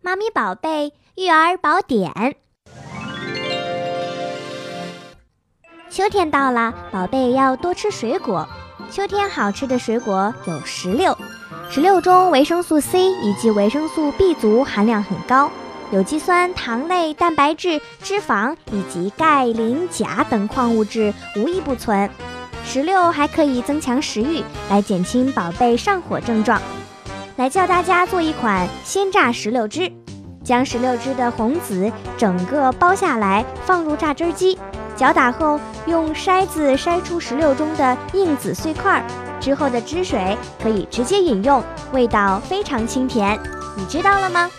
妈咪宝贝育儿宝典。秋天到了，宝贝要多吃水果。秋天好吃的水果有石榴，石榴中维生素 C 以及维生素 B 族含量很高，有机酸、糖类、蛋白质、脂肪以及钙、磷、钾等矿物质无一不存。石榴还可以增强食欲，来减轻宝贝上火症状。来教大家做一款鲜榨石榴汁，将石榴汁的红籽整个剥下来，放入榨汁机。搅打后，用筛子筛出石榴中的硬籽碎块，之后的汁水可以直接饮用，味道非常清甜。你知道了吗？